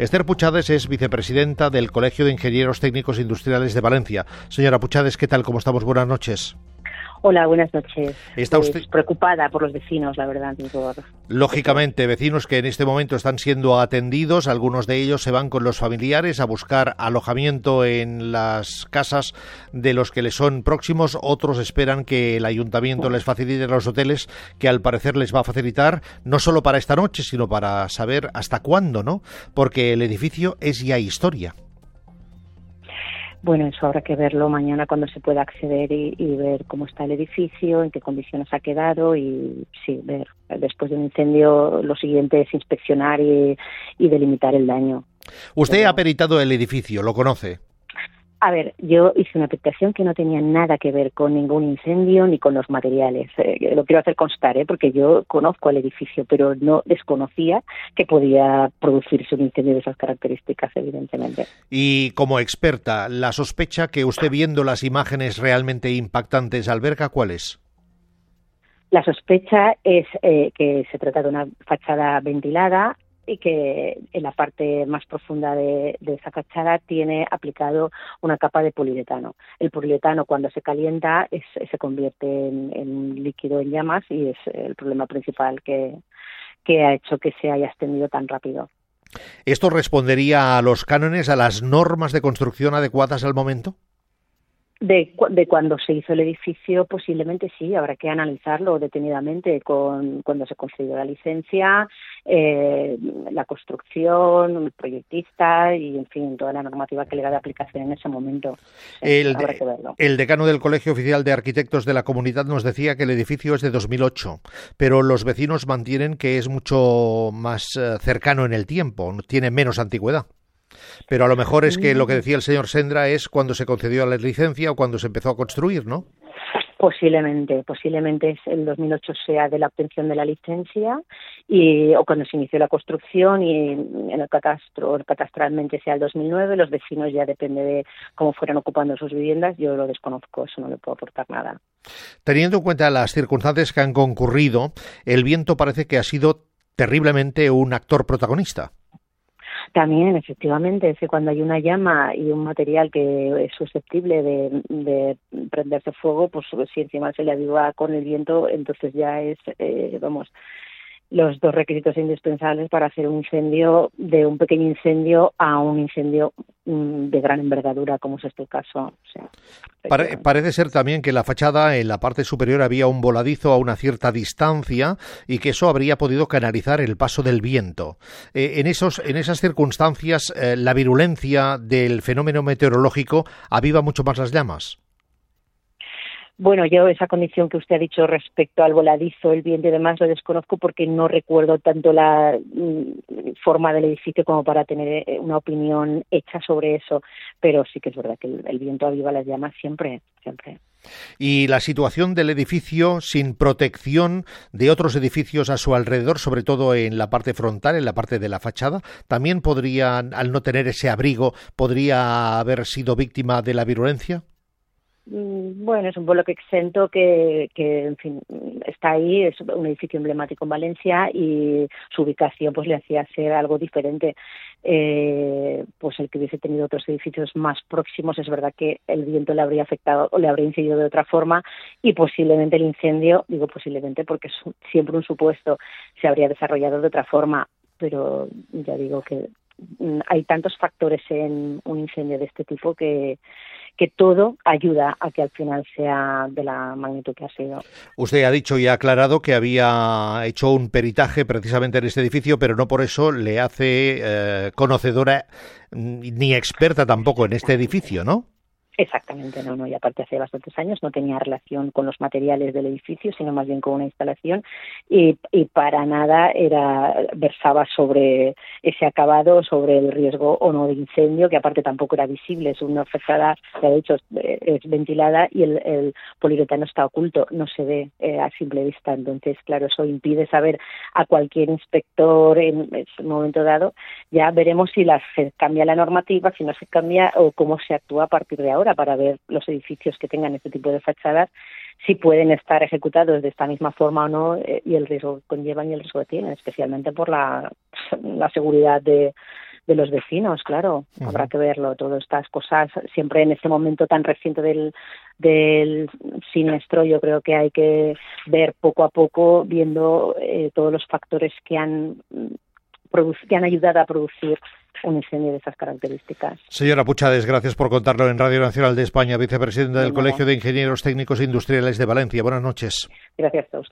Esther Puchades es vicepresidenta del Colegio de Ingenieros Técnicos Industriales de Valencia. Señora Puchades, ¿qué tal? ¿Cómo estamos? Buenas noches. Hola, buenas noches. ¿Está pues usted preocupada por los vecinos, la verdad? Lógicamente, vecinos que en este momento están siendo atendidos, algunos de ellos se van con los familiares a buscar alojamiento en las casas de los que les son próximos, otros esperan que el ayuntamiento les facilite los hoteles que al parecer les va a facilitar no solo para esta noche, sino para saber hasta cuándo, ¿no? Porque el edificio es ya historia. Bueno, eso habrá que verlo mañana cuando se pueda acceder y, ver cómo está el edificio, en qué condiciones ha quedado y sí, ver. Después de un incendio, lo siguiente es inspeccionar y, delimitar el daño. Usted ha peritado el edificio, ¿lo conoce? A ver, yo hice una aplicación que no tenía nada que ver con ningún incendio ni con los materiales. Eh, lo quiero hacer constar, ¿eh? porque yo conozco el edificio, pero no desconocía que podía producirse un incendio de esas características, evidentemente. Y como experta, la sospecha que usted viendo las imágenes realmente impactantes alberga, ¿cuál es? La sospecha es eh, que se trata de una fachada ventilada y que en la parte más profunda de, esa fachada tiene aplicado una capa de poliuretano. El poliuretano cuando se calienta se convierte en, en, líquido en llamas y es el problema principal que, que ha hecho que se haya extendido tan rápido. ¿Esto respondería a los cánones, a las normas de construcción adecuadas al momento? De, de, cuando se hizo el edificio, posiblemente sí, habrá que analizarlo detenidamente con cuando se concedió la licencia, eh, la construcción, el proyectista y, en fin, toda la normativa que le da de aplicación en ese momento. El, el decano del Colegio Oficial de Arquitectos de la Comunidad nos decía que el edificio es de 2008, pero los vecinos mantienen que es mucho más eh, cercano en el tiempo, tiene menos antigüedad. Pero a lo mejor es que lo que decía el señor Sendra es cuando se concedió la licencia o cuando se empezó a construir, ¿no? Posiblemente, posiblemente es el 2008 sea de la obtención de la licencia y o cuando se inició la construcción y en el catastro, catastralmente sea el 2009, los vecinos ya depende de cómo fueran ocupando sus viviendas, yo lo desconozco, eso no le puedo aportar nada. Teniendo en cuenta las circunstancias que han concurrido, el viento parece que ha sido terriblemente un actor protagonista. También, efectivamente, es que cuando hay una llama y un material que es susceptible de, prenderse fuego, pues si encima se le aviva con el viento, entonces ya es, eh, vamos, los dos requisitos indispensables para hacer un incendio, de un pequeño incendio a un incendio mm, de gran envergadura, como es este caso. parece ser también que la fachada, en la parte superior, había un voladizo a una cierta distancia y que eso habría podido canalizar el paso del viento. Eh, en, esos, en esas circunstancias, eh, la virulencia del fenómeno meteorológico aviva mucho más las llamas. Bueno, yo esa condición que usted ha dicho respecto al voladizo, el viento y demás lo desconozco porque no recuerdo tanto la mm, forma del edificio como para tener eh, una opinión hecha sobre eso, pero sí que es verdad que el, viento aviva las llamas siempre, siempre. Y la situación del edificio sin protección de otros edificios a su alrededor, sobre todo en la parte frontal, en la parte de la fachada, también podría, al no tener ese abrigo, podría haber sido víctima de la virulencia. Bueno, es un bloque exento que, que, en fin, está ahí, es un edificio emblemático en Valencia y su ubicación pues le hacía ser algo diferente. Eh, pues el que hubiese tenido otros edificios más próximos, es verdad que el viento le habría afectado o le habría incidido de otra forma y posiblemente el incendio, digo posiblemente porque es siempre un supuesto, se habría desarrollado de otra forma, pero ya digo que mm, hay tantos factores en un incendio de este tipo que que todo ayuda a que al final sea de la magnitud que ha sido. Usted ha dicho y ha aclarado que había hecho un peritaje precisamente en este edificio, pero no por eso le hace eh, conocedora ni experta tampoco en este edificio, ¿no? Exactamente, no, no, y aparte hace bastantes años no tenía relación con los materiales del edificio, sino más bien con una instalación y, para nada era versaba sobre ese acabado, sobre el riesgo o no de incendio, que aparte tampoco era visible, es una fachada, de hecho es ventilada y el, el poliuretano está oculto, no se ve eh, a simple vista, entonces claro, eso impide saber a cualquier inspector en ese momento dado, ya veremos si la, se cambia la normativa, si no se cambia o cómo se actúa a partir de ahora para ver los edificios que tengan este tipo de fachadas si pueden estar ejecutados de esta misma forma o no eh, y el riesgo que conllevan y el riesgo que tienen, especialmente por la, la seguridad de, de los vecinos, claro, habrá que verlo, todas estas cosas, siempre en este momento tan reciente del, del siniestro, yo creo que hay que ver poco a poco, viendo eh, todos los factores que han, que han ayudado a producir un incendio de esas características. Señora Puchades, gracias por contarlo en Radio Nacional de España, vicepresidenta del Colegio de Ingenieros Técnicos Industriales de Valencia. Buenas noches. Gracias a usted.